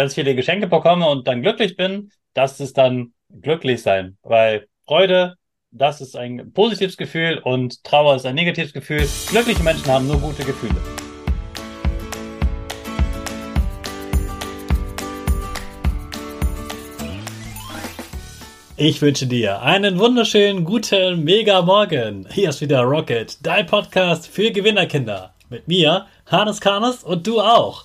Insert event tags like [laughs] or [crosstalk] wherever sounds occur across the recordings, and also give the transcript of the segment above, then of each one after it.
ganz viele Geschenke bekomme und dann glücklich bin, das ist dann glücklich sein. Weil Freude, das ist ein positives Gefühl und Trauer ist ein negatives Gefühl. Glückliche Menschen haben nur gute Gefühle. Ich wünsche dir einen wunderschönen guten Mega Morgen. Hier ist wieder Rocket, dein Podcast für Gewinnerkinder. Mit mir, Hannes Karnes und du auch.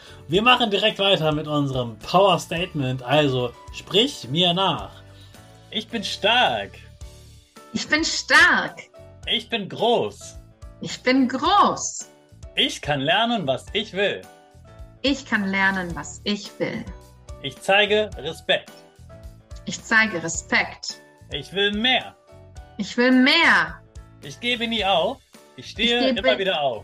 Wir machen direkt weiter mit unserem Power Statement. Also sprich mir nach. Ich bin stark. Ich bin stark. Ich bin groß. Ich bin groß. Ich kann lernen, was ich will. Ich kann lernen, was ich will. Ich zeige Respekt. Ich zeige Respekt. Ich will mehr. Ich will mehr. Ich gebe nie auf. Ich stehe ich immer wieder auf.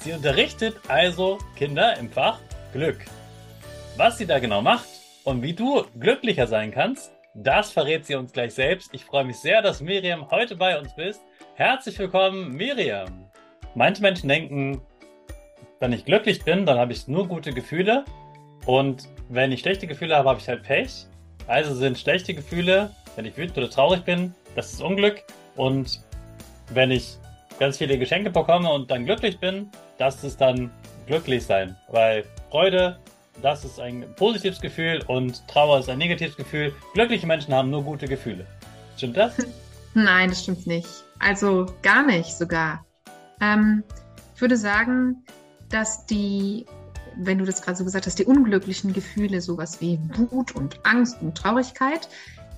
Sie unterrichtet also Kinder im Fach Glück. Was sie da genau macht und wie du glücklicher sein kannst, das verrät sie uns gleich selbst. Ich freue mich sehr, dass Miriam heute bei uns bist. Herzlich willkommen, Miriam. Manche Menschen denken, wenn ich glücklich bin, dann habe ich nur gute Gefühle. Und wenn ich schlechte Gefühle habe, habe ich halt Pech. Also sind schlechte Gefühle, wenn ich wütend oder traurig bin, das ist Unglück. Und wenn ich ganz viele Geschenke bekomme und dann glücklich bin, das ist dann glücklich sein. Weil Freude, das ist ein positives Gefühl und Trauer ist ein negatives Gefühl. Glückliche Menschen haben nur gute Gefühle. Stimmt das? [laughs] Nein, das stimmt nicht. Also gar nicht sogar. Ähm, ich würde sagen, dass die, wenn du das gerade so gesagt hast, die unglücklichen Gefühle, sowas wie Wut und Angst und Traurigkeit,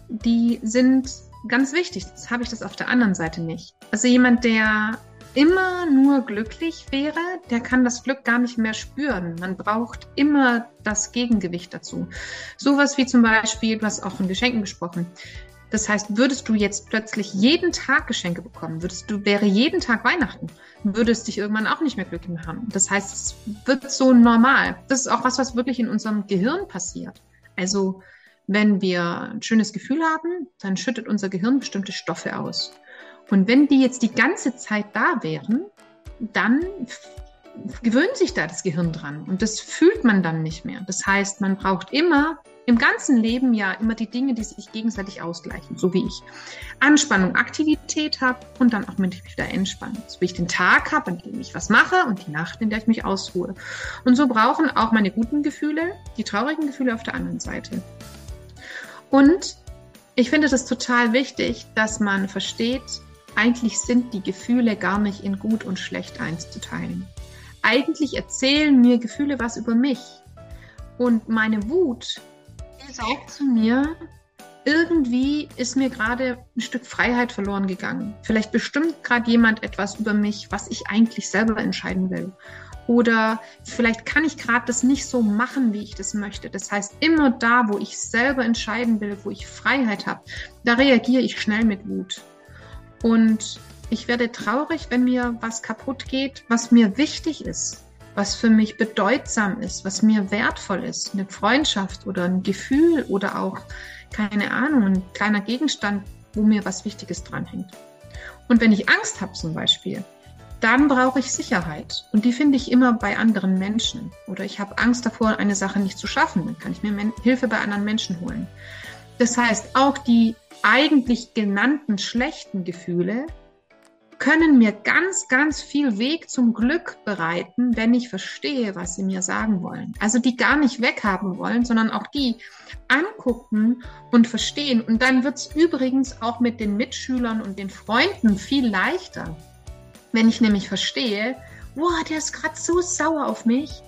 die sind ganz wichtig. Das habe ich das auf der anderen Seite nicht. Also jemand, der immer nur glücklich wäre, der kann das Glück gar nicht mehr spüren. Man braucht immer das Gegengewicht dazu. Sowas wie zum Beispiel, du hast auch von Geschenken gesprochen. Das heißt, würdest du jetzt plötzlich jeden Tag Geschenke bekommen, würdest du, wäre jeden Tag Weihnachten, würdest dich irgendwann auch nicht mehr glücklich machen. Das heißt, es wird so normal. Das ist auch was, was wirklich in unserem Gehirn passiert. Also, wenn wir ein schönes Gefühl haben, dann schüttet unser Gehirn bestimmte Stoffe aus. Und wenn die jetzt die ganze Zeit da wären, dann gewöhnt sich da das Gehirn dran und das fühlt man dann nicht mehr. Das heißt, man braucht immer im ganzen Leben ja immer die Dinge, die sich gegenseitig ausgleichen, so wie ich Anspannung, Aktivität habe und dann auch mich wieder entspannen. So wie ich den Tag habe, an dem ich was mache und die Nacht, in der ich mich ausruhe. Und so brauchen auch meine guten Gefühle die traurigen Gefühle auf der anderen Seite. Und ich finde das total wichtig, dass man versteht, eigentlich sind die Gefühle gar nicht in gut und schlecht einzuteilen. Eigentlich erzählen mir Gefühle was über mich. Und meine Wut, die sagt zu mir, irgendwie ist mir gerade ein Stück Freiheit verloren gegangen. Vielleicht bestimmt gerade jemand etwas über mich, was ich eigentlich selber entscheiden will. Oder vielleicht kann ich gerade das nicht so machen, wie ich das möchte. Das heißt, immer da, wo ich selber entscheiden will, wo ich Freiheit habe, da reagiere ich schnell mit Wut. Und ich werde traurig, wenn mir was kaputt geht, was mir wichtig ist, was für mich bedeutsam ist, was mir wertvoll ist. Eine Freundschaft oder ein Gefühl oder auch keine Ahnung, ein kleiner Gegenstand, wo mir was Wichtiges dranhängt. Und wenn ich Angst habe zum Beispiel, dann brauche ich Sicherheit. Und die finde ich immer bei anderen Menschen. Oder ich habe Angst davor, eine Sache nicht zu schaffen. Dann kann ich mir Hilfe bei anderen Menschen holen. Das heißt, auch die eigentlich genannten schlechten Gefühle können mir ganz, ganz viel Weg zum Glück bereiten, wenn ich verstehe, was sie mir sagen wollen. Also die gar nicht weghaben wollen, sondern auch die angucken und verstehen. Und dann wird es übrigens auch mit den Mitschülern und den Freunden viel leichter, wenn ich nämlich verstehe, wow, der ist gerade so sauer auf mich.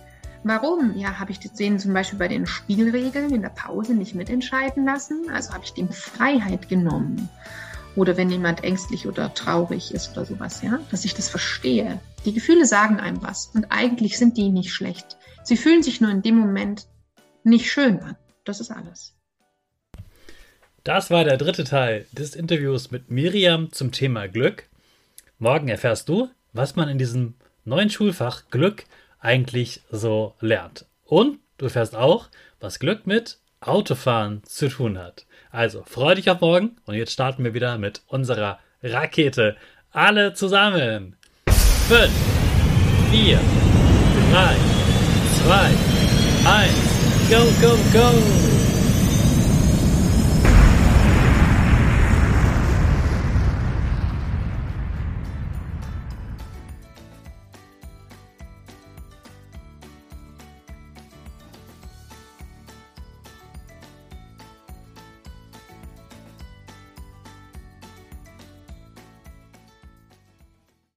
Warum? Ja, habe ich den zum Beispiel bei den Spielregeln in der Pause nicht mitentscheiden lassen? Also habe ich dem Freiheit genommen. Oder wenn jemand ängstlich oder traurig ist oder sowas, ja, dass ich das verstehe. Die Gefühle sagen einem was und eigentlich sind die nicht schlecht. Sie fühlen sich nur in dem Moment nicht schön an. Das ist alles. Das war der dritte Teil des Interviews mit Miriam zum Thema Glück. Morgen erfährst du, was man in diesem neuen Schulfach Glück eigentlich so lernt. Und du erfährst auch, was Glück mit Autofahren zu tun hat. Also freu dich auf morgen und jetzt starten wir wieder mit unserer Rakete. Alle zusammen. 5, 4, 3, 2, 1, go, go, go!